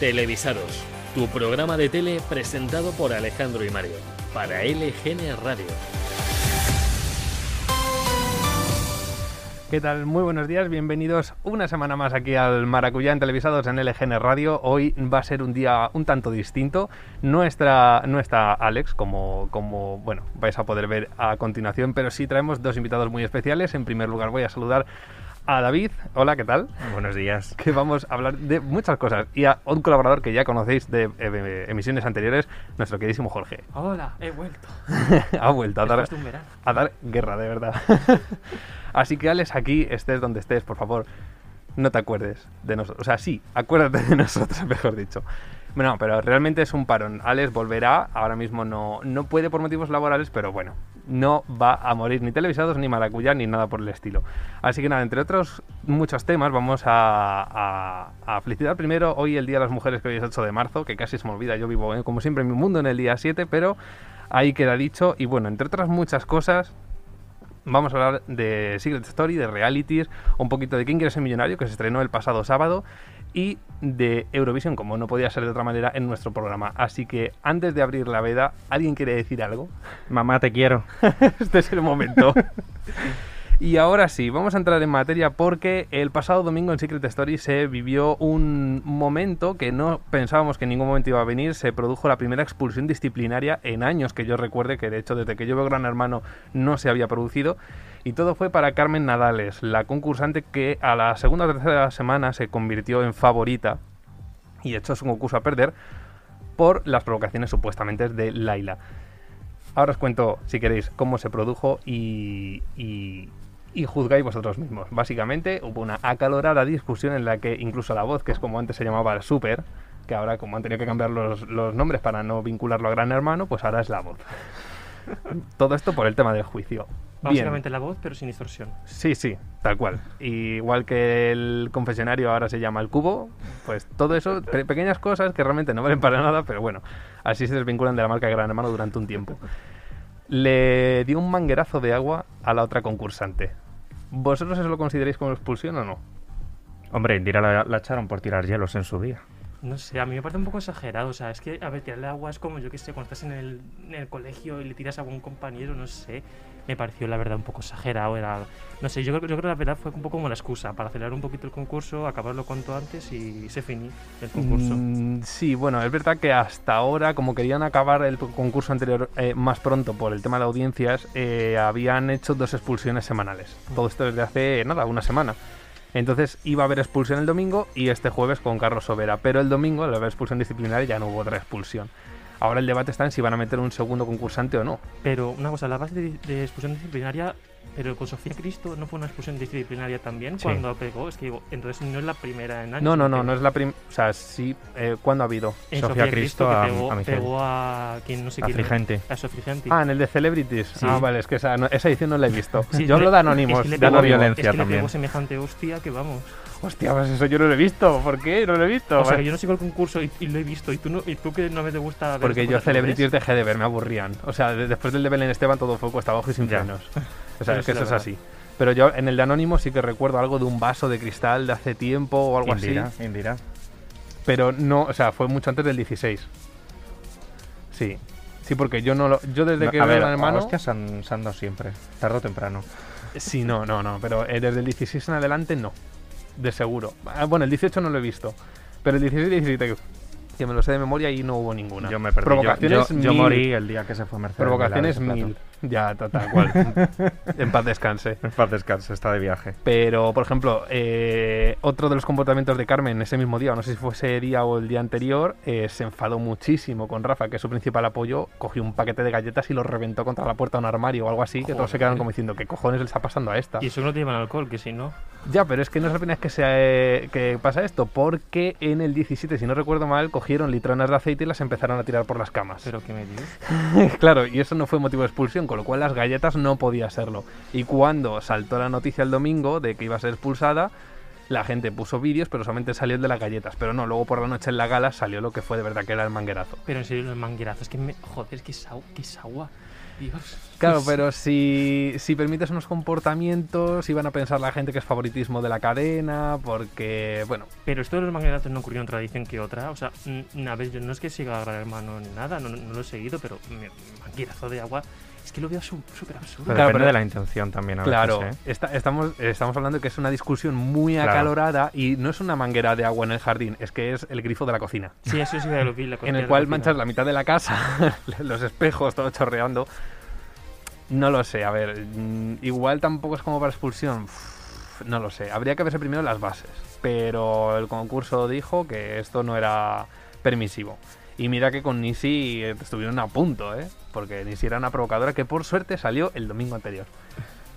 Televisados, tu programa de tele presentado por Alejandro y Mario, para LGN Radio. ¿Qué tal? Muy buenos días, bienvenidos una semana más aquí al Maracuyá en Televisados en LGN Radio. Hoy va a ser un día un tanto distinto. No está, Alex, como, como bueno, vais a poder ver a continuación, pero sí traemos dos invitados muy especiales. En primer lugar voy a saludar a David. Hola, ¿qué tal? Buenos días. Que vamos a hablar de muchas cosas. Y a un colaborador que ya conocéis de eh, emisiones anteriores, nuestro queridísimo Jorge. Hola, he vuelto. ha vuelto a dar, a dar guerra, de verdad. Así que, Alex, aquí estés donde estés, por favor, no te acuerdes de nosotros. O sea, sí, acuérdate de nosotros, mejor dicho. Bueno, pero realmente es un parón. Alex volverá, ahora mismo no, no puede por motivos laborales, pero bueno, no va a morir ni televisados, ni maracuyá, ni nada por el estilo. Así que nada, entre otros muchos temas, vamos a, felicitar primero hoy el Día de las Mujeres que hoy es 8 de marzo, que casi se me olvida, yo vivo eh, como siempre en mi mundo en el día 7, pero ahí queda dicho. Y bueno, entre otras muchas cosas, vamos a hablar de Secret Story, de realities, un poquito de Quién quiere ser millonario, que se estrenó el pasado sábado, y de Eurovisión, como no podía ser de otra manera en nuestro programa. Así que antes de abrir la veda, ¿alguien quiere decir algo? Mamá, te quiero. este es el momento. Y ahora sí, vamos a entrar en materia porque el pasado domingo en Secret Story se vivió un momento que no pensábamos que en ningún momento iba a venir. Se produjo la primera expulsión disciplinaria en años que yo recuerde, que de hecho desde que yo veo Gran Hermano no se había producido. Y todo fue para Carmen Nadales, la concursante que a la segunda o tercera semana se convirtió en favorita y echó su concurso a perder por las provocaciones supuestamente de Laila. Ahora os cuento, si queréis, cómo se produjo y, y, y juzgáis vosotros mismos. Básicamente hubo una acalorada discusión en la que incluso la voz, que es como antes se llamaba el Super, que ahora como han tenido que cambiar los, los nombres para no vincularlo a Gran Hermano, pues ahora es la voz. Todo esto por el tema del juicio. Bien. Básicamente la voz, pero sin distorsión. Sí, sí, tal cual. Igual que el confesionario ahora se llama el cubo, pues todo eso, pe- pequeñas cosas que realmente no valen para nada, pero bueno, así se desvinculan de la marca Gran Hermano durante un tiempo. Le dio un manguerazo de agua a la otra concursante. ¿Vosotros eso lo consideráis como expulsión o no? Hombre, Indira la, la echaron por tirar hielos en su día. No sé, a mí me parece un poco exagerado. O sea, es que, a ver, tirarle agua es como, yo que sé, cuando estás en el, en el colegio y le tiras a algún compañero, no sé. Me pareció, la verdad, un poco exagerado. Era, no sé, yo yo creo que la verdad fue un poco como la excusa para acelerar un poquito el concurso, acabarlo cuanto antes y se finí el concurso. Mm, sí, bueno, es verdad que hasta ahora, como querían acabar el concurso anterior eh, más pronto por el tema de audiencias, eh, habían hecho dos expulsiones semanales. Todo esto desde hace, nada, una semana. Entonces iba a haber expulsión el domingo y este jueves con Carlos Sobera. Pero el domingo, al haber expulsión disciplinaria, ya no hubo otra expulsión. Ahora el debate está en si van a meter un segundo concursante o no. Pero una cosa, la base de, de expulsión disciplinaria, pero con Sofía Cristo no fue una expulsión disciplinaria también Sí. cuando pegó. Es que digo, entonces no es la primera en años. No, no, no, no es la primera. O sea, sí. Eh, ¿Cuándo ha habido? en Sofía Cristo que a- pegó, a Miguel. pegó a quien no sé A quién. A Sofía Frigenti. Ah, en el de Celebrities. Sí. Ah, vale, es que esa, no- esa edición no la he visto. Sí, Yo hablo de Anónimos. Es que de Anónimos. violencia es que le también. pegó semejante hostia que vamos. Hostia, pues eso yo no lo he visto. ¿Por qué? No lo he visto. O sea, yo no sigo el concurso y, y lo he visto. Y tú, no, y tú que no me te gusta ver Porque yo cosas, ¿lo Celebrities dejé de ver, me aburrían. O sea, de- después del de Belén Esteban todo fue cuesta abajo y sin frenos. O sea, es que eso es así. Pero yo en el de Anónimos sí que recuerdo algo de un vaso de cristal de hace tiempo o algo Indira, así. Indira. Pero no, o sea, fue mucho antes del 16. Sí. Sí, porque yo no lo. Yo desde No, que veo a hermano. hostias se han, se han dado siempre, tarde o temprano. Sí, no, no, no. Pero eh, desde el 16 en adelante no. De seguro. Ah, bueno, el 18 no lo he visto. Pero el 16 y 17, que me lo sé de memoria y no hubo ninguna. Yo me perdí. Yo- Provocaciones yo, yo mil. morí el día que se fue Mercedes. Provocaciones mil. Ya, ta- tal cual. en paz descanse. En paz descanse, está de viaje. Pero, por ejemplo, eh, otro de los comportamientos de Carmen ese mismo día, o no sé si fue ese día o el día anterior, eh, se enfadó muchísimo con Rafa, que es su principal apoyo, cogió un paquete de galletas y lo reventó contra la puerta de un armario o algo así, que todos se quedaron como diciendo, ¿qué cojones le está pasando a esta? Y eso no te llevan alcohol, que si no. Ya, pero es que no es la primera vez que, se, eh, que pasa esto, porque en el 17, si no recuerdo mal, cogieron litronas de aceite y las empezaron a tirar por las camas. Pero que me dices. claro, y eso no fue motivo de expulsión, con lo cual las galletas no podía serlo. Y cuando saltó la noticia el domingo de que iba a ser expulsada, la gente puso vídeos, pero solamente salió el de las galletas. Pero no, luego por la noche en la gala salió lo que fue de verdad que era el manguerazo. Pero en serio, el manguerazo, es que me. Joder, es que es agua. Que es agua. Dios. Claro, pero si, si permites unos comportamientos, iban a pensar la gente que es favoritismo de la cadena, porque, bueno, Pero esto de los mangueratos no ocurrió en otra edición que otra. O sea, mm, a ver, yo no es que siga a Gran Hermano ni nada, no, no lo he seguido, pero manguerazo de agua es que lo veo súper absurdo. Pero Claro, depende pero- de la intención también. A claro, veces, ¿eh? esta- estamos, estamos hablando de que es una discusión muy Claro. acalorada y no es una manguera de agua en el jardín, es que es el grifo de la cocina. Sí, eso sí que lo vi. La en cocina el de cual manchas la mitad de la casa, los espejos, todo chorreando. No lo sé, a ver, mm, igual tampoco es como para expulsión. Uf, No lo sé, habría que verse primero las bases. Pero el concurso dijo que esto no era permisivo. Y mira que con Nisi eh, estuvieron a punto, ¿eh? Porque Nisi era una provocadora que por suerte salió el domingo anterior.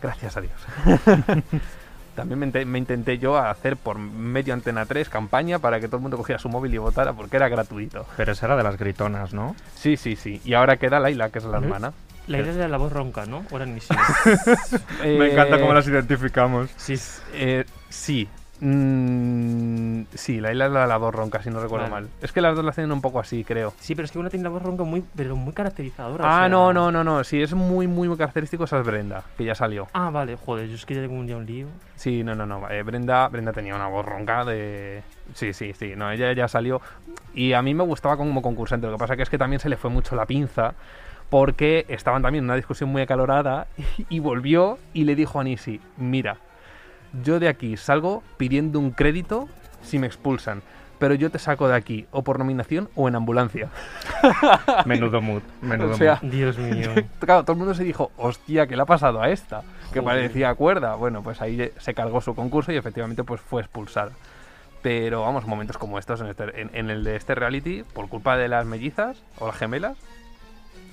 Gracias a Dios. También me, inte- me intenté yo hacer por medio Antena 3 campaña para que todo el mundo cogiera su móvil y votara porque era gratuito. Pero esa era de las gritonas, ¿no? Sí, sí, sí. Y ahora queda Laila, que es la ¿Eh? hermana. La idea de la voz ronca, ¿no? Ahora ni sí. Eh, identificamos. sí. eh, sí. Mm, sí, Laila es la de la voz ronca, si no recuerdo Vale. mal. Es que las dos la hacen un poco así, creo. Sí, pero es que una tiene la voz ronca muy, pero muy caracterizadora. o Ah, sea- no, no, no, no. Sí, es muy, muy, muy característico. Esa es Brenda, que ya salió. Ah, vale, joder, yo es que ya tengo un día un lío. Sí, no, no, no. eh, Brenda, Brenda tenía una voz ronca de. Sí, sí, sí. No, ella ya salió. Y a mí me gustaba como concursante. Lo que pasa que es que también se le fue mucho la pinza. Porque estaban también en una discusión muy acalorada. Y volvió y le dijo a Nisi: Mira, yo de aquí salgo pidiendo un crédito si me expulsan. Pero yo te saco de aquí o por nominación o en ambulancia. Menudo mood. Menudo O sea, mood. Dios mío. Claro, todo el mundo se dijo, hostia, ¿qué le ha pasado a esta? Que parecía cuerda. Bueno, pues ahí se cargó su concurso y efectivamente pues fue expulsada. Pero vamos, momentos como estos en, este- en- en el de este reality, por culpa de las mellizas o las gemelas,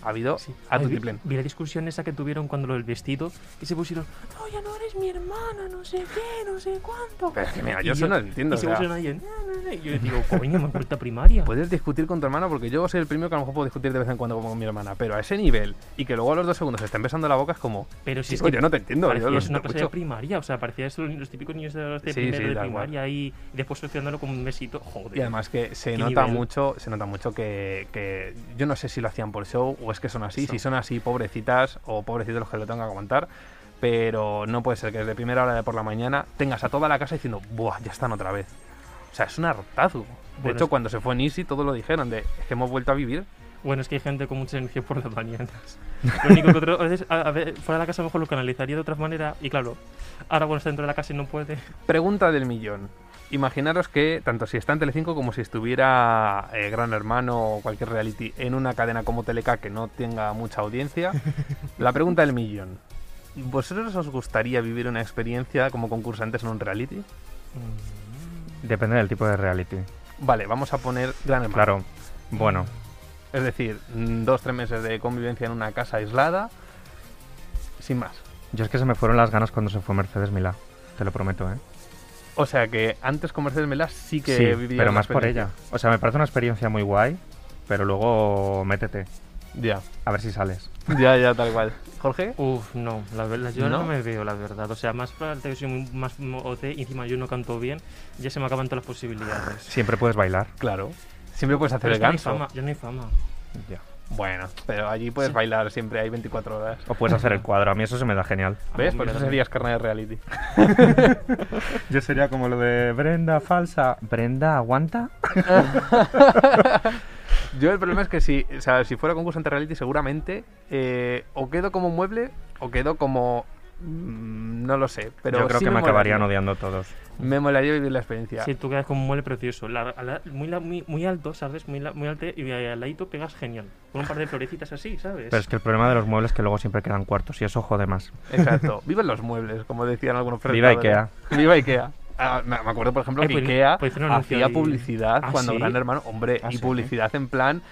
ha habido Sí. a Ay, vi, vi la discusión esa que tuvieron cuando lo del vestido, que se pusieron, no, ya no eres mi hermana, no sé qué, no sé cuánto. Pero es que mira, Y yo eso no lo entiendo. Y o se pusieron y yo digo, coño, me vuelta primaria. puedes discutir con tu hermana porque yo soy el primero que a lo mejor puedo discutir de vez en cuando con mi hermana, pero a ese nivel y que luego a los dos segundos se estén besando la boca es como, Pero si es "Chico, que yo no te entiendo. Yo es una clase de mucho". primaria, o sea, parecía eso los típicos niños de, de Sí, primero sí, de primaria y después solucionándolo con un besito, joder. Y además que se nota nivel. mucho, se nota mucho que, que yo no sé si lo hacían por show o es que son así. Son. Si son así, pobrecitas o pobrecitos los que lo tengan que aguantar. Pero no puede ser que desde primera hora de por la mañana tengas a toda la casa diciendo, ¡buah! Ya están otra vez. O sea, es un hartazgo. De Bueno, hecho, es- cuando se fue Nisi, todos lo dijeron, de es que hemos vuelto a vivir. Bueno, es que hay gente con mucha energía por las mañanas. Lo único que otro, a veces, a, a ver, fuera de la casa mejor lo canalizaría de otra manera y claro, ahora bueno está dentro de la casa y no puede. Pregunta del millón. Imaginaros que, tanto si está en Telecinco como si estuviera eh, Gran Hermano o cualquier reality en una cadena como Teleca que no tenga mucha audiencia, la pregunta del millón. ¿Vosotros os gustaría vivir una experiencia como concursantes en un reality? Mm, Depende del tipo de reality. Vale, vamos a poner Gran Hermano. Claro. Bueno, Es decir, mm, dos, tres meses de convivencia en una casa aislada, sin más. yo es que se me fueron las ganas cuando se fue Mercedes Milá. Te lo prometo, ¿eh? O sea que antes con Mercedes Melá sí que sí, vivirías pero más por ella. O sea, me parece una experiencia muy guay, pero luego métete. Ya, A ver si sales. ya, ya, tal cual. Jorge, Uf, no, la verdad, yo no, ¿No? me veo, la verdad. O sea, más para el que soy muy- más OT encima yo no canto bien, ya se me acaban todas las posibilidades. Siempre puedes bailar. claro. Siempre puedes hacer Pero es el que no hay ganso. fama, ya no hay fama. Ya. Bueno, pero allí puedes Sí. bailar siempre, hay 24 horas. O puedes hacer el cuadro. A mí eso se me da genial. ¿Ves? Por eso serías carne de reality. Yo sería como lo de Brenda falsa. Brenda, ¿aguanta? Yo el problema es que si, o sea, si fuera concursante reality seguramente eh, o quedo como mueble o quedo como... mm, no lo sé, pero Yo creo sí que me, acabarían molaría. odiando todos. Me molaría vivir la experiencia. Sí, tú quedas como un mueble precioso. La- a la- muy, la- muy, muy alto, ¿sabes? Muy, la- muy alto y al ladito pegas genial. Con un par de florecitas así, ¿sabes? Pero es que el problema de los muebles es que luego siempre quedan cuartos y eso jode más. Exacto. Viven los muebles, como decían algunos Viva presentadores. Viva Ikea. Ah, me me acuerdo, por ejemplo, Ay, que pues- Ikea pues hacía publicidad ¿Ah, cuando sí? Gran Hermano, hombre, ¿Ah, y sí? publicidad en plan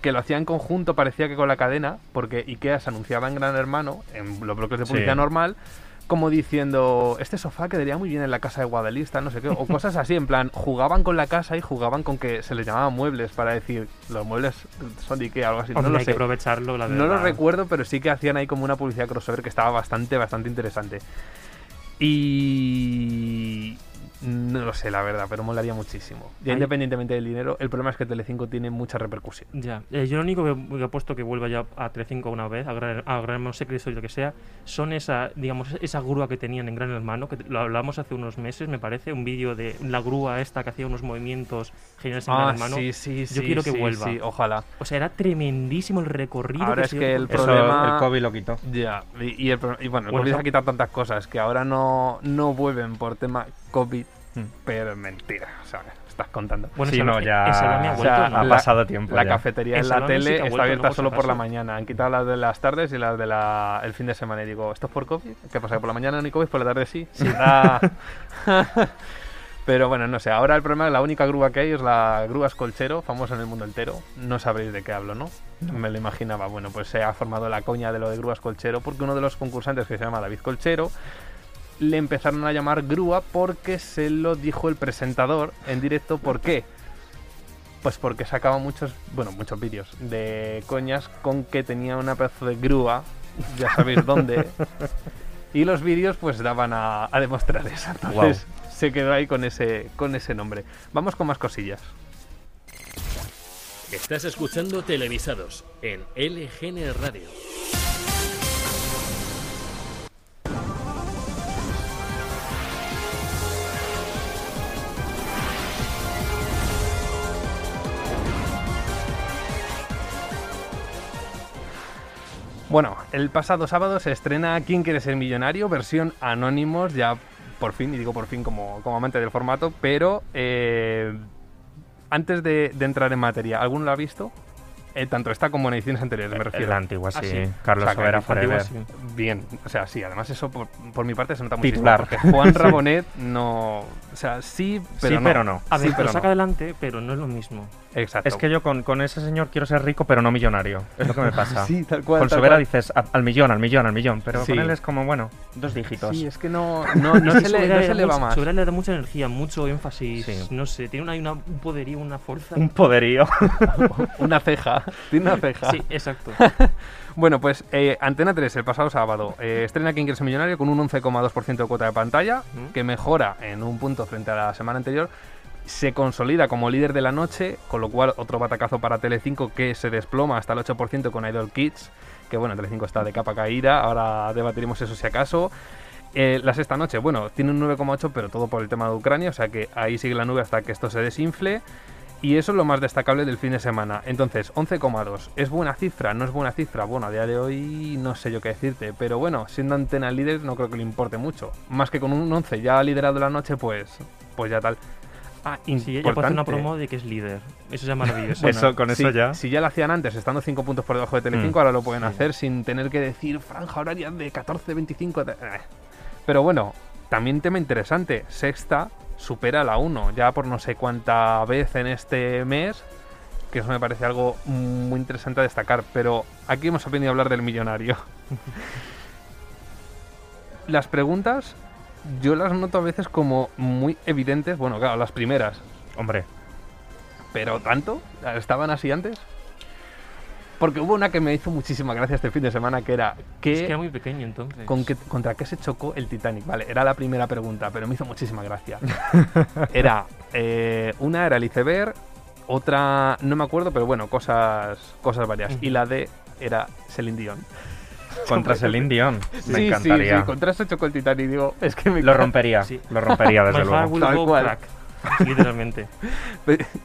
que lo hacía en conjunto, parecía que con la cadena, porque Ikea se anunciaba en Gran Hermano, en los bloques de Sí. publicidad normal, como diciendo, este sofá quedaría muy bien en la casa de Guadalista, no sé qué, o cosas así, en plan, jugaban con la casa y jugaban con que se les llamaban muebles para decir, los muebles son de Ikea, algo así, Hombre, no lo hay sé. que aprovecharlo, la verdad. No lo recuerdo, pero sí que hacían ahí como una publicidad crossover que estaba bastante, bastante interesante. Y No lo sé, la verdad, pero molaría muchísimo. Ya independientemente del dinero, el problema es que Telecinco tiene mucha repercusión. Ya, eh, yo lo único que, que he puesto que vuelva ya a Telecinco una vez, a Gran, a Gran Hermano Secreto y lo que sea, son esa, digamos, esa grúa que tenían en Gran Hermano, que lo hablamos hace unos meses, me parece, un vídeo de la grúa esta que hacía unos movimientos geniales en Gran Ah, Hermano. sí, sí, sí. Yo quiero que sí, vuelva. Sí, ojalá. O sea, era tremendísimo el recorrido. Ahora que es se que el Eso problema- el COVID lo quitó. Ya, y, y el y bueno, el Bueno, COVID ha quitado tantas cosas que ahora no, no vuelven por tema COVID, Hmm. pero mentira, o sea, estás contando. Bueno, sí, no, ya ha o vuelto, sea, ¿no? ha la- pasado tiempo. La ya. cafetería En la sí tele está abierta ¿no? Solo por la mañana. Han quitado las de las tardes y las del el fin de semana. Y digo, ¿esto es por COVID? ¿Qué pasa? ¿Que por la mañana no hay COVID? ¿Por la tarde sí? Sí. Ah. Pero bueno, no sé. Ahora el problema es la única grúa que hay es la grúa Escolchero, famosa en el mundo entero. No sabréis de qué hablo, ¿no? Me lo imaginaba. Bueno, pues se ha formado la coña de lo de grúa Escolchero porque uno de los concursantes que se llama David Colchero le empezaron a llamar grúa porque se lo dijo el presentador en directo. ¿Por qué? Pues porque sacaba muchos, bueno, muchos vídeos de coñas con que tenía una pedazo de grúa, ya sabéis dónde. Y los vídeos pues daban a, a demostrar eso. Entonces se quedó ahí con ese, con ese nombre. Vamos con más cosillas. Estás escuchando Televisados en LGN Radio. Bueno, el pasado sábado se estrena ¿Quién quiere ser millonario? Versión Anónimos, ya por fin, y digo por fin como, como amante del formato, pero eh, antes de, de entrar en materia, ¿alguno lo ha visto? Eh, tanto esta como en ediciones anteriores, me refiero. La antigua, sí. Ah, sí. Carlos O sea, Sobera antigua, Forever. sí. Bien, o sea, sí, además eso por, por mi parte se nota muchísimo. Titular. Porque Juan Rabonet no. O sea, sí, pero Sí, no. pero no. A ver, Sí, pero lo saca no. adelante, pero no es lo mismo. Exacto. Es que yo con, con ese señor quiero ser rico, pero no millonario. Es lo que me pasa. Sí, tal cual. con tal Sobera cual. dices a- al millón, al millón, al millón. Pero Sí. con él es como, bueno, dos dígitos. Sí, es que no, no, no se, le, Sobera no le se da le va más. Sobera le da mucha energía, mucho énfasis. Sí. No sé, tiene una, una- un poderío, una fuerza. Un poderío. Una ceja. Tiene una ceja. Sí, exacto. Bueno, pues eh, Antena 3 el pasado sábado eh, estrena Quién quiere ser millonario con un 11,2% de cuota de pantalla, Mm. que mejora en un punto frente a la semana anterior. Se consolida como líder de la noche, con lo cual otro batacazo para Telecinco que se desploma hasta el 8% con Idol Kids, que bueno, Telecinco está de capa caída, ahora debatiremos eso si acaso. Eh, la sexta noche, bueno, tiene un 9,8, pero todo por el tema de Ucrania, o sea que ahí sigue la nube hasta que esto se desinfle. Y eso es lo más destacable del fin de semana. Entonces, 11,2. ¿Es buena cifra? ¿No es buena cifra? Bueno, a día de hoy no sé yo qué decirte. Pero bueno, siendo antena líder no creo que le importe mucho. Más que con un 11 ya liderado la noche, pues, pues ya tal. Ah, Sí, ella puede hacer una promo de que es líder. Eso ya es maravilloso. Eso, con eso ya. Si ya lo hacían antes, estando 5 puntos por debajo de Telecinco, Mm. ahora lo pueden Sí. hacer sin tener que decir franja horaria de 14, 25. de- eh. Pero bueno, también tema interesante. Sexta supera la 1, ya por no sé cuánta vez en este mes. Que eso me parece algo muy interesante a destacar. Pero aquí hemos aprendido a hablar del millonario. las preguntas, yo las noto a veces como muy evidentes. Bueno, claro, las primeras. Hombre, Pero tanto, estaban así antes. Porque hubo una que me hizo muchísima gracia este fin de semana, que era Es que, que era muy pequeño entonces. con contra qué se chocó el Titanic. Vale, era la primera pregunta, pero me hizo muchísima gracia. era eh, una era el iceberg, otra no me acuerdo, pero bueno, cosas cosas varias. Y la de era Celine Dion. contra Celine Dion. Me sí, sí, encantaría. sí, contra se chocó el Titanic. Digo, es que me Lo rompería. Sí. Lo rompería, desde luego. will Tal go cual. crack. Literalmente.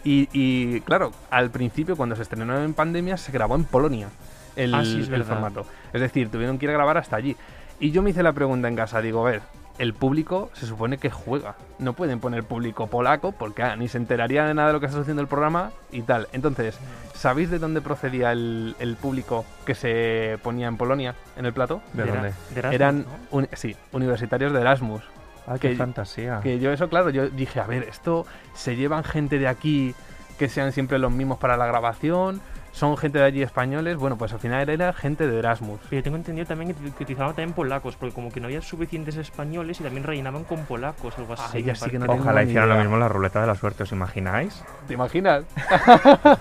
Y, y, claro, al principio cuando se estrenó en pandemia se grabó en Polonia el, Ah, sí, es el formato. Es decir, tuvieron que ir a grabar hasta allí. Y yo me hice la pregunta en casa, digo, a ver, el público se supone que juega. No pueden poner público polaco porque ah, ni se enteraría de nada de lo que está haciendo el programa y tal. Entonces, ¿sabéis de dónde procedía el, el público que se ponía en Polonia en el plato? ¿De dónde? de Erasmus, Eran, ¿no? uni- sí, universitarios de Erasmus. Ay, qué que- fantasía. Que yo eso, claro, yo dije, a ver, esto se llevan gente de aquí que sean siempre los mismos para la grabación. Son gente de allí españoles. Bueno, pues al final era gente de Erasmus. Pero yo tengo entendido también que, que utilizaban también polacos, porque como que no había suficientes españoles y también rellenaban con polacos, algo así. Ay, ya me sí que no Ojalá hicieran lo mismo la ruleta de la suerte, ¿os imagináis? ¿Te imaginas?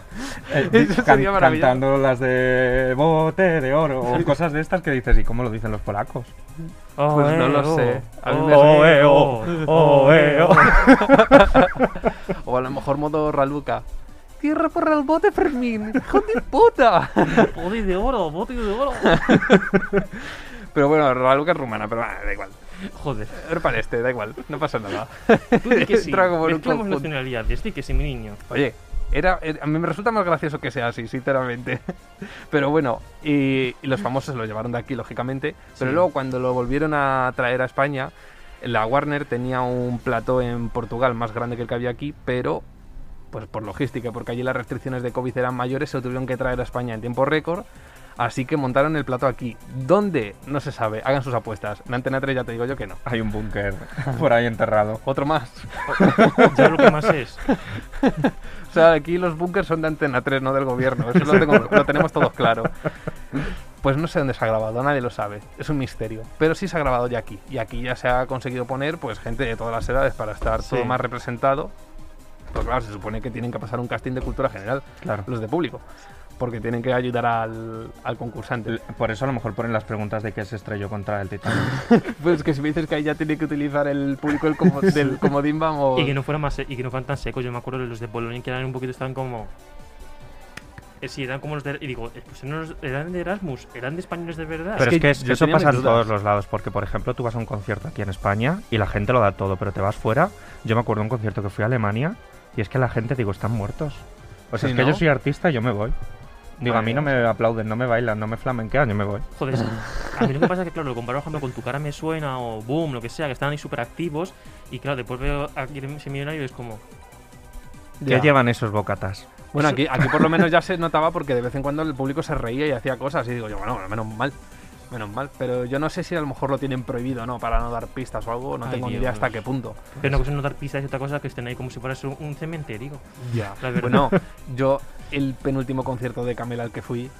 Eh, Eso sería cantando las de bote de oro o cosas de estas que dices, ¿y cómo lo dicen los polacos? Oh, Pues no eh, lo oh, sé. A mí oh, me- Oh, eh, eh, oh, oh, oh, eh, oh. O a lo mejor modo Raluca. Tierra por el bote, Fermín. ¡Hijo de puta! Bote de oro, bote de oro. Pero bueno, Raluca es rumana, pero ah, da igual. Joder. Era para este, da igual. No pasa nada. Tú di que sí. Entra como un nacionalidades, di que sí, mi niño. Oye, era, era- a mí me resulta más gracioso que sea así, sinceramente. Pero bueno, y, y los famosos lo llevaron de aquí, lógicamente. Pero Sí. luego cuando lo volvieron a traer a España, la Warner tenía un plató en Portugal más grande que el que había aquí, pero pues por logística, porque allí las restricciones de COVID eran mayores, se lo tuvieron que traer a España en tiempo récord. Así que montaron el plató aquí. ¿Dónde? No se sabe. Hagan sus apuestas. En Antena 3 ya te digo yo que no. Hay un búnker por ahí enterrado. Otro más. Ya lo que más es. O sea, aquí los búnkers son de Antena 3, no del gobierno. Eso lo, tengo- lo tenemos todos claro. Pues no sé dónde se ha grabado, nadie lo sabe. Es un misterio. Pero sí se ha grabado ya aquí. Y aquí ya se ha conseguido poner pues gente de todas las edades para estar todo más representado. Pues claro, se supone que tienen que pasar un casting de cultura general, Claro. los de público. Porque tienen que ayudar al, al concursante. Por eso a lo mejor ponen las preguntas de qué se estrelló contra el Titanic. Pues que si me dices que ahí ya tiene que utilizar el público del, como- del comodín, vamos. Y que no fuera más y que no fueran tan secos. Yo me acuerdo de los de Bolonia que eran un poquito, estaban como. Eh, sí, eran como los de. Y digo, eh, pues no eran de Erasmus, eran de españoles de verdad. Pero que es que, eso pasa en todos los lados, porque por ejemplo tú vas a un concierto aquí en España y la gente lo da todo, pero te vas fuera. Yo me acuerdo de un concierto que fui a Alemania y es que la gente, digo, están muertos. O sea, Sí, es que ¿no? yo soy artista y yo me voy. Digo, a mí no me aplauden, no me bailan, no me flamenquean, yo me voy. Joder, a mí lo que pasa es que, claro, lo comparo, por ejemplo, con Tu cara me suena o Boom, lo que sea, que están ahí súper activos. Y claro, después veo aquí ese millonario y es como. ¿Qué Ya. llevan esos bocatas? Bueno, aquí, aquí por lo menos ya se notaba porque de vez en cuando el público se reía y hacía cosas y digo yo, bueno, menos mal, menos mal. Pero yo no sé si a lo mejor lo tienen prohibido, ¿no? Para no dar pistas o algo, no Ay, tengo ni idea hasta qué punto. Pero una cosa es no dar pistas y otra cosa que estén ahí como si fuera un, cementerio. Ya. Bueno, yo el penúltimo concierto de Camela al que fui,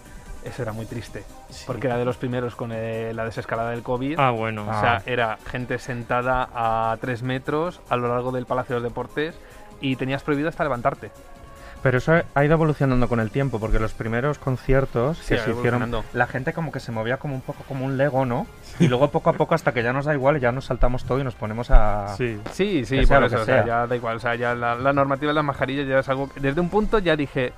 eso era muy triste. Sí. Porque era de los primeros con eh, la desescalada del COVID. Ah, bueno. O sea, era gente sentada a tres metros a lo largo del Palacio de los Deportes y tenías prohibido hasta levantarte. Pero eso ha ido evolucionando con el tiempo, porque los primeros conciertos Sí, que se hicieron, la gente como que se movía como un poco como un Lego, ¿no? Y luego poco a poco hasta que ya nos da igual ya nos saltamos todo y nos ponemos a... Sí. Sí, sí, Que sea por lo eso, que o sea, sea. ya da igual. O sea, ya la, la normativa de las mascarillas ya es algo. que- Desde un punto ya dije.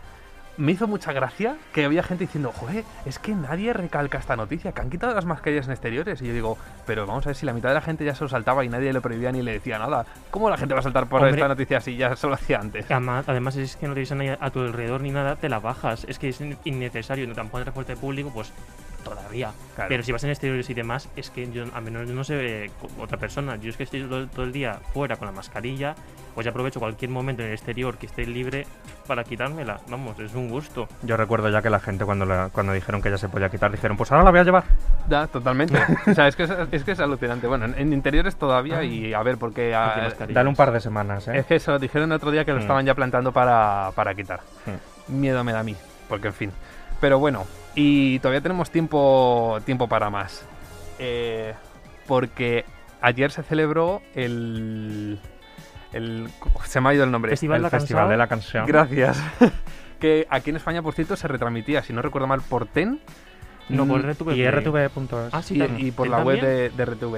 Me hizo mucha gracia que había gente diciendo, joder, es que nadie recalca esta noticia, que han quitado las mascarillas en exteriores. Y yo digo, pero vamos a ver si la mitad de la gente ya se lo saltaba y nadie le prohibía ni le decía nada. ¿Cómo la gente va a saltar por Hombre. esta noticia si ya se lo hacía antes? Además, además es que no a nadie a tu alrededor ni nada, te la bajas. Es que es in- innecesario. No tampoco en transporte público, pues todavía. Claro. Pero si vas en exteriores y demás, es que yo, a menos yo no sé eh, otra persona. Yo es que estoy todo, todo el día fuera con la mascarilla, pues ya aprovecho cualquier momento en el exterior que esté libre para quitármela. Vamos, es un gusto. Yo recuerdo ya que la gente cuando, la- cuando dijeron que ya se podía quitar, dijeron, pues ahora la voy a llevar. Ya, totalmente. o sea, es que es, es que es alucinante. Bueno, en, en interiores todavía y a ver, porque ah, mascarillas. Dale un par de semanas, ¿eh? Es que eso, dijeron el otro día que lo Mm. estaban ya plantando para, para quitar. Miedo me da a mí, porque en fin. Pero bueno, y todavía tenemos tiempo, tiempo para más. Eh, porque ayer se celebró el, el... Se me ha ido el nombre. Festival el La Festival de la Canción. Gracias. que aquí en España, por cierto, se retransmitía, si no recuerdo mal, por TEN. No, por RTV. Y RTV.es. Ah, sí, y, y por ¿Ten la web de, de RTV.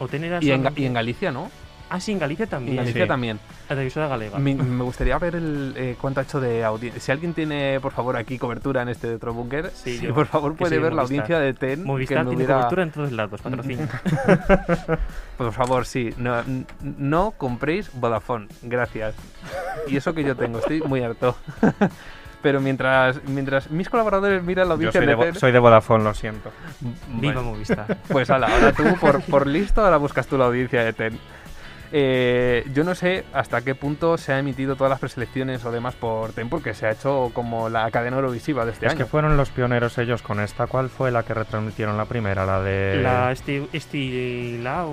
O tener Y en, Ga- y en Galicia, ¿no? Ah, sí, en Galicia En también. Galicia Sí. también. La televisora galega. Me, me gustaría ver el, eh, cuánto ha hecho de audiencia. Si alguien tiene, por favor, aquí cobertura en este otro búnker, Sí, sí, yo, por favor puede ver la Movistar. audiencia de TEN. Movistar que tiene hubiera- cobertura en todos lados, patrocinio. Por favor, sí. No, no compréis Vodafone. Gracias. Y eso que yo tengo, estoy muy harto. Pero mientras, mientras mis colaboradores miran la Yo audiencia soy de, de soy de Vodafone, lo siento. Viva Bueno, Movistar. pues ala, ahora tú por, por listo, ahora buscas tú la audiencia de TEN. Eh, yo no sé hasta qué punto se ha emitido todas las preselecciones o demás por Tempo, que se ha hecho como la cadena eurovisiva de este Es año. que fueron los pioneros ellos con esta. ¿Cuál fue la que retransmitieron la primera? La de La Esti- Estilau.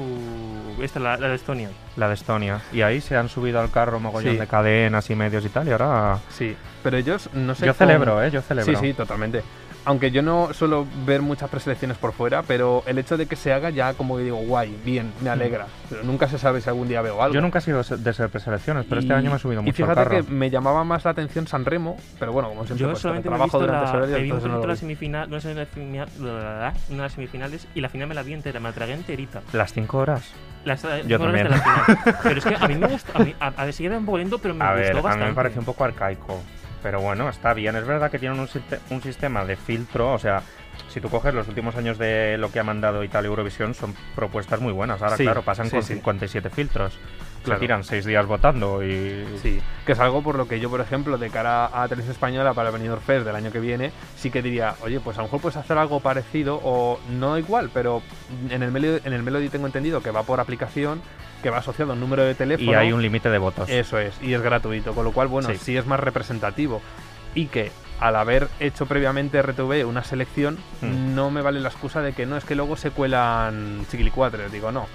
Esta, la, la de Estonia. la de Estonia. Y ahí se han subido al carro mogollón Sí. de cadenas y medios y tal. Y ahora Sí, pero ellos no sé. yo cómo- celebro, ¿eh? Yo celebro. Sí, sí, totalmente. Aunque yo no suelo ver muchas preselecciones por fuera, pero el hecho de que se haga ya como que digo, guay, bien, me alegra. Pero nunca se sabe si algún día veo algo. Yo nunca he sido de ser preselecciones, pero este Y- año me he subido Y mucho al fíjate carro. que me llamaba más la atención San Remo, pero bueno, como siempre, Yo pues, solamente me he trabajo visto durante la, horario, me vi un entonces no la semifinal, no sé, una de las semifinales y la final me la vi entera, me la tragué enterita. Las cinco horas. Las, Yo fueron también. la final. Pero es que a mí me gustó, a, mí, a, a ver, era un poco lento, pero me A gustó ver, a bastante. mí me parece un poco arcaico. Pero bueno, está bien. Es verdad que tienen un, un sistema de filtro. O sea, si tú coges los últimos años de lo que ha mandado Italia Eurovisión, son propuestas muy buenas. Ahora, Sí, claro, pasan sí, con sí. 57 filtros. Claro. Se tiran seis días votando y. Sí, que es algo por lo que yo, por ejemplo, de cara a Televisión Española para el Benidorm Fest del año que viene, sí que diría, oye, pues a lo mejor puedes hacer algo parecido o no igual, pero en el, Melody, en el Melody tengo entendido que va por aplicación, que va asociado a un número de teléfono. Y hay un límite de votos. Eso es, y es gratuito, con lo cual, bueno, Sí. sí, es más representativo. Y que al haber hecho previamente RTV una selección, Mm. no me vale la excusa de que no, es que luego se cuelan chiquilicuatres. Digo, no.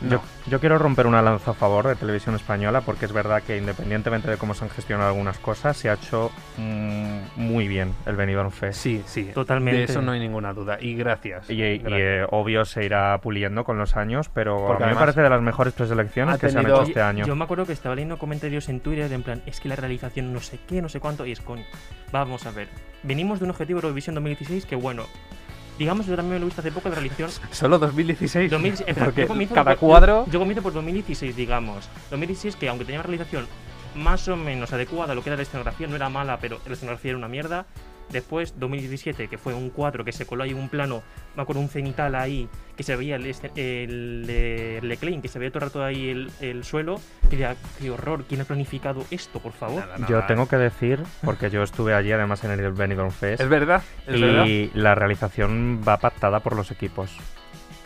No. Yo, yo quiero romper una lanza a favor de televisión española porque es verdad que independientemente de cómo se han gestionado algunas cosas, se ha hecho mm, muy bien el Benidorm Fest. Sí, sí. Totalmente. De eso no hay ninguna duda. Y gracias. Y, eh, obvio se irá puliendo con los años, pero Porque a mí me parece de las mejores preselecciones ha que se han hecho este año. Yo me acuerdo que estaba leyendo comentarios en Twitter de en plan, es que la realización no sé qué, no sé cuánto, y es coño. Vamos a ver. Venimos de un objetivo Eurovisión 2016 que bueno, digamos, yo también me lo he visto hace poco de realización. Solo 2016. 2016 espera, porque yo cada por- cuadro. Yo, yo comienzo por 2016, digamos. 2016 que aunque tenía una realización más o menos adecuada a lo que era la escenografía, no era mala, pero la escenografía era una mierda. Después, 2017, que fue un cuadro que se coló ahí un plano, me acuerdo un cenital ahí, que se veía el, este- el, el Leclerc, que se veía todo el rato ahí el, el suelo. Y decía, qué horror, ¿quién ha planificado esto, por favor? Nada, nada. Yo tengo que decir, porque yo estuve allí además en el Benidorm Fest, Es verdad, es verdad. y la realización va pactada por los equipos.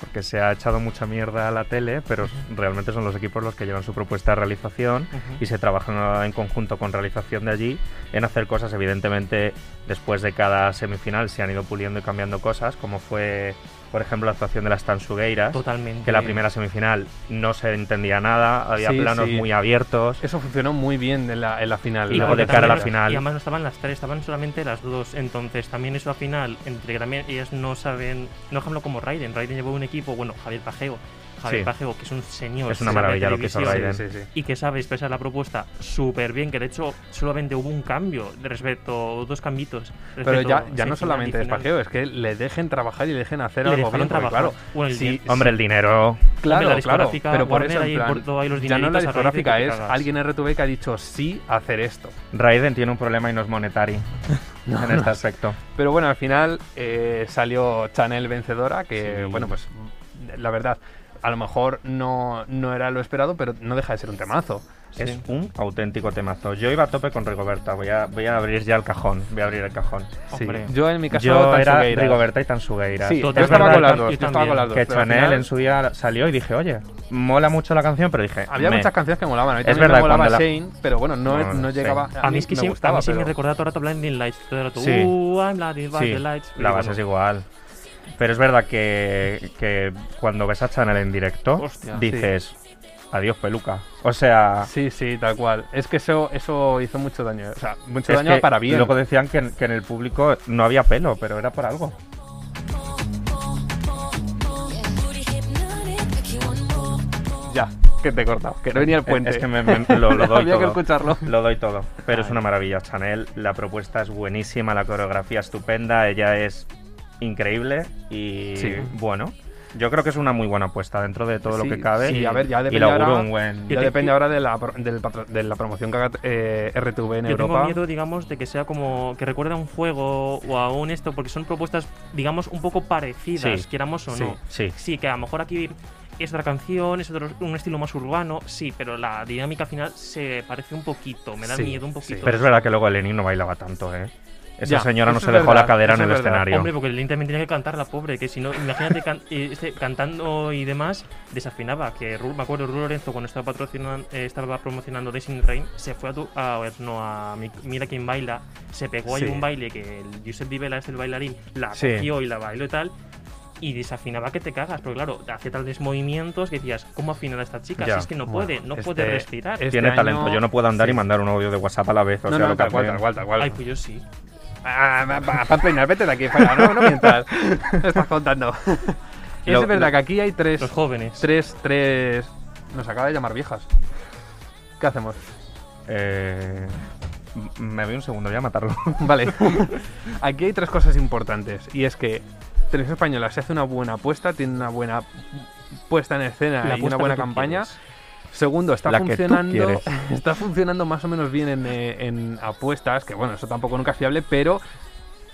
Porque se ha echado mucha mierda a la tele, pero realmente son los equipos los que llevan su propuesta de realización y se trabajan en conjunto con realización de allí en hacer cosas. Evidentemente, después de cada semifinal se han ido puliendo y cambiando cosas, como fue, por ejemplo, la actuación de las Tansugueiras, Totalmente. que la primera semifinal no se entendía nada, había Sí, planos sí. muy abiertos. Eso funcionó muy bien en la, en la final. Y luego de cara a la final. Y además no estaban las tres, estaban solamente las dos. Entonces también eso al final, entre que también ellas no saben, no ejemplo como Raiden. Raiden llevó un equipo, bueno, Javier Pajeo. Javier Sí. Pajeo, que es un señor. Es una maravilla lo que hizo Raiden. Sí, sí, sí. Y que sabe expresar la propuesta súper bien, que de hecho solamente hubo un cambio de respecto, dos cambitos. Pero respecto ya, ya a no solamente es pajeo, es que le dejen trabajar y le dejen hacer Le algo bien, claro. Bueno, el Hombre, el dinero. Claro, Hombre, la claro, discográfica pero por Warner eso, en plan, por todo ahí los ya no la discográfica, es alguien en RTV que ha dicho sí a hacer esto. Raiden tiene un problema y no es monetario en este aspecto. Pero bueno, al final eh, salió Chanel vencedora, que Sí. bueno, pues la verdad, a lo mejor no, no era lo esperado, pero no deja de ser un temazo. Es un auténtico temazo. Yo iba a tope con Rigoberta. Voy a, voy a abrir ya el cajón. Voy a abrir el cajón. Sí. Yo en mi caso, Yo era. Rigoberta y Tansugueiras. Sí, yo estaba, verdad, con las dos, yo estaba con las dos. Que Chanel final en su día salió y dije, oye, mola mucho la canción, pero dije, Había me. muchas canciones que molaban. A mí Es verdad, me molaba cuando la- Shane, pero bueno, no, No, no sí. llegaba. A mí es que me sí, gustaba, a mí sí me recordaba todo el rato Blinding Lights. Todo el rato, Sí. "Uh, I'm blinded by Sí, the lights". la base es igual. Pero es verdad que, que cuando ves a Chanel en directo, Hostia. dices, adiós peluca. O sea, Sí, sí, tal cual. Es que eso, eso hizo mucho daño. O sea, mucho es daño que para bien. luego decían que, en- que en el público no había pelo, pero era por algo. Ya, que te he cortado. Que no venía el puente. Es que me, me- lo, lo doy Había que todo. escucharlo. Lo doy todo. Pero es una maravilla. Chanel, la propuesta es buenísima, la coreografía estupenda, ella es increíble y Sí. bueno. Yo creo que es una muy buena apuesta dentro de todo Sí, lo que cabe. sí, y, a ver, ya depende ahora- un buen. Ya depende ahora de la, pro- del patro- de la promoción que haga eh, RTV en Yo Europa. tengo miedo, digamos, de que sea como que recuerda a un juego o a un esto, porque son propuestas, digamos, un poco parecidas, Sí. queramos o Sí. no. Sí, Sí, que a lo mejor aquí es otra canción, es otro, un estilo más urbano, sí, pero la dinámica final se parece un poquito, me da Sí, miedo un sí. poquito. pero es verdad que luego Eleni no bailaba tanto, ¿eh? Esa Ya, señora no se dejó la verdad, cadera en el verdad. escenario. Hombre, porque Lin también tenía que cantar la pobre, que si no, imagínate can- eh, este, cantando y demás, desafinaba. Que me acuerdo, Ru Lorenzo, cuando estaba patrocinando, eh, estaba promocionando Dancing Rain, se fue a, tu, a ver, no, a Mi- Mira quién baila, se pegó Sí. ahí un baile que el Josep Vivela es el bailarín, la Sí. cogió y la bailó y tal. Y desafinaba que te cagas, porque claro, hacía tales movimientos que decías, ¿cómo afinar a esta chica? Ya, Si es que no bueno, puede, no este- puede respirar. este Tiene año- talento. Yo no puedo andar y sí. mandar un audio de WhatsApp a la vez. O no, sea, no, lo que tal cual, tal cual, tal cual. Ay, pues yo sí. Ah, va- va- Pamplinas, vete de aquí, fuera, no, no mientas. Me estás contando. Y Lo- es verdad que aquí hay tres, Los jóvenes. tres, tres... Nos acaba de llamar viejas. ¿Qué hacemos? Eh, me voy un segundo, voy a matarlo. Vale. Aquí hay tres cosas importantes. Y es que Televisión Española se hace una buena apuesta, tiene una buena puesta en escena La y una buena campaña. Segundo, está La funcionando. Está funcionando más o menos bien en, eh, en apuestas, que bueno, eso tampoco nunca es fiable, pero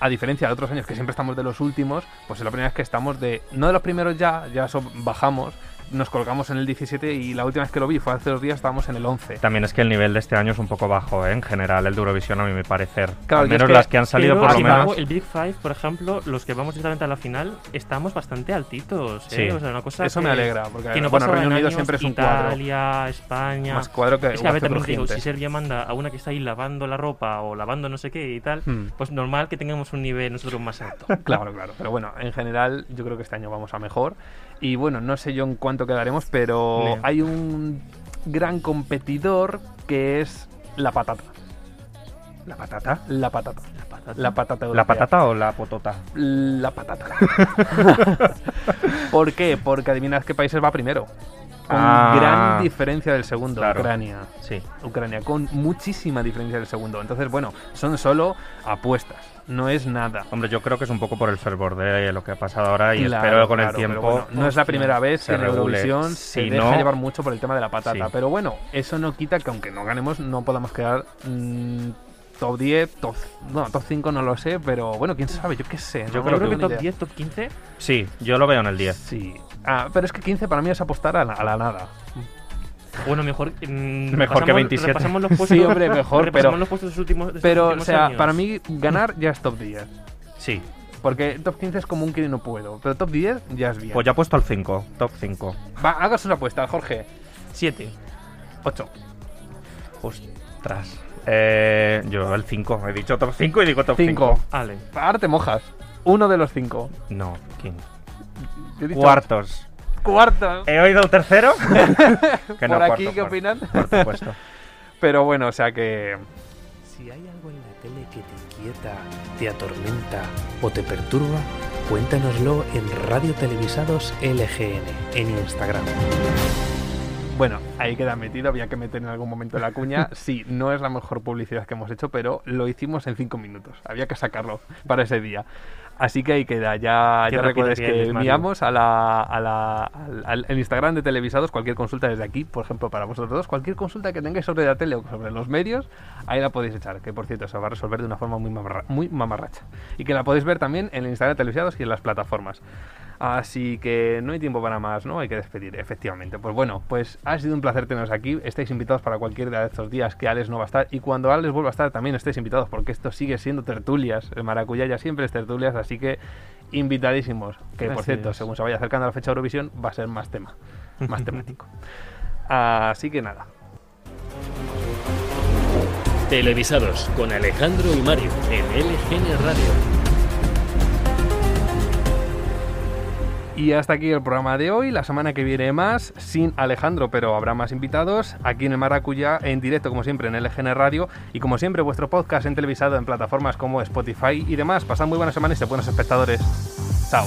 a diferencia de otros años que siempre estamos de los últimos, pues es la primera vez que estamos de. No de los primeros ya, ya eso bajamos, nos colgamos en el 17 y la última vez que lo vi fue hace dos días, estábamos en el 11. También es que el nivel de este año es un poco bajo, ¿eh? en general, el de Eurovisión, a mi parecer. Claro, Al menos que- las que han salido, Pero por lo menos. el Big Five, por ejemplo, los que vamos directamente a la final, estamos bastante altitos. ¿eh? Sí. O sea, una cosa Eso que, me alegra, porque que no bueno, Reino Unido años, siempre es un cuadro. Italia, España. Más cuadro que es que a ver, también digo, si Serbia manda a una que está ahí lavando la ropa o lavando no sé qué y tal, Hmm. pues normal que tengamos un nivel nosotros más alto. Claro, claro. Pero bueno, en general yo creo que este año vamos a mejor. Y bueno, no sé yo en cuánto quedaremos, pero Leo. hay un gran competidor que es la patata. ¿La patata? La patata. La patata. La patata ¿La patata o la potota? La patata. ¿Por qué? Porque adivinad qué países va primero. Con Ah. gran diferencia del segundo, Claro. Ucrania. Sí. Ucrania, con muchísima diferencia del segundo. Entonces, bueno, son solo apuestas, no es nada. Hombre, yo creo que es un poco por el fervor de lo que ha pasado ahora y Claro, espero con claro, el tiempo. bueno, no es la primera vez se que en. Eurovisión se Si deja no- llevar mucho por el tema de la patata. Sí. Pero bueno, eso no quita que aunque no ganemos, no podamos quedar mm, top 10, top, no, top 5 no lo sé, pero bueno, quién sabe, yo qué sé. Yo creo, que top idea. 10, top 15. Sí, yo lo veo en el 10. Sí. Ah, pero es que 15 para mí es apostar a la, a la nada. Bueno, mejor. mm, Mejor que repasamos- 27. Repasamos los puestos, Sí, hombre, mejor, pero- los puestos de los últimos, de estos Pero, o últimos sea, años. para mí ganar ya es top 10. Sí. Porque top 15 es como un que no puedo. Pero top 10 ya es bien. Pues ya he puesto al 5, top 5. Va, hagas una apuesta, Jorge. 7. 8. Ostras. Eh, yo el 5. He dicho top 5 y digo top 5. 5. Ale. Ahora te mojas. Uno de los cinco. No, ¿quién? Dicho Cuartos. Cuarto. ¿He oído el tercero? Que Por aquí, cuarto, ¿qué cuarto, opinan? Por supuesto. Pero bueno, o sea que. Si hay algo en la tele que te inquieta, te atormenta o te perturba, cuéntanoslo en Radio Televisados LGN en Instagram. Bueno, ahí queda metido. Había que meter en algún momento la cuña. Sí, no es la mejor publicidad que hemos hecho, pero lo hicimos en cinco minutos. Había que sacarlo para ese día. Así que ahí queda. Ya, ya recuerdes que enviamos a la, a la- al, al- al Instagram de Televisados cualquier consulta desde aquí, por ejemplo, para vosotros dos. Cualquier consulta que tengáis sobre la tele o sobre los medios, ahí la podéis echar. Que por cierto, se va a resolver de una forma muy, mamarra- muy mamarracha. Y que la podéis ver también en el Instagram de Televisados y en las plataformas. Así que no hay tiempo para más, ¿no? Hay que despedir, efectivamente. Pues bueno, pues ha sido un placer teneros aquí. Estáis invitados para cualquier de estos días que Alex no va a estar. Y cuando Alex vuelva a estar, también estáis invitados, porque esto sigue siendo tertulias. El maracuyá ya siempre es tertulias, así que invitadísimos. Que por cierto, es. según se vaya acercando a la fecha de Eurovisión, va a ser más tema, más temático. Así que nada. Televisados con Alejandro y Mario en LGN Radio. Y hasta aquí el programa de hoy. La semana que viene más, sin Alejandro, pero habrá más invitados. Aquí en el Maracuyá, en directo, como siempre, en LGN Radio. Y como siempre, vuestro podcast en televisado en plataformas como Spotify y demás. Pasad muy buenas semanas y buenos espectadores. Chao.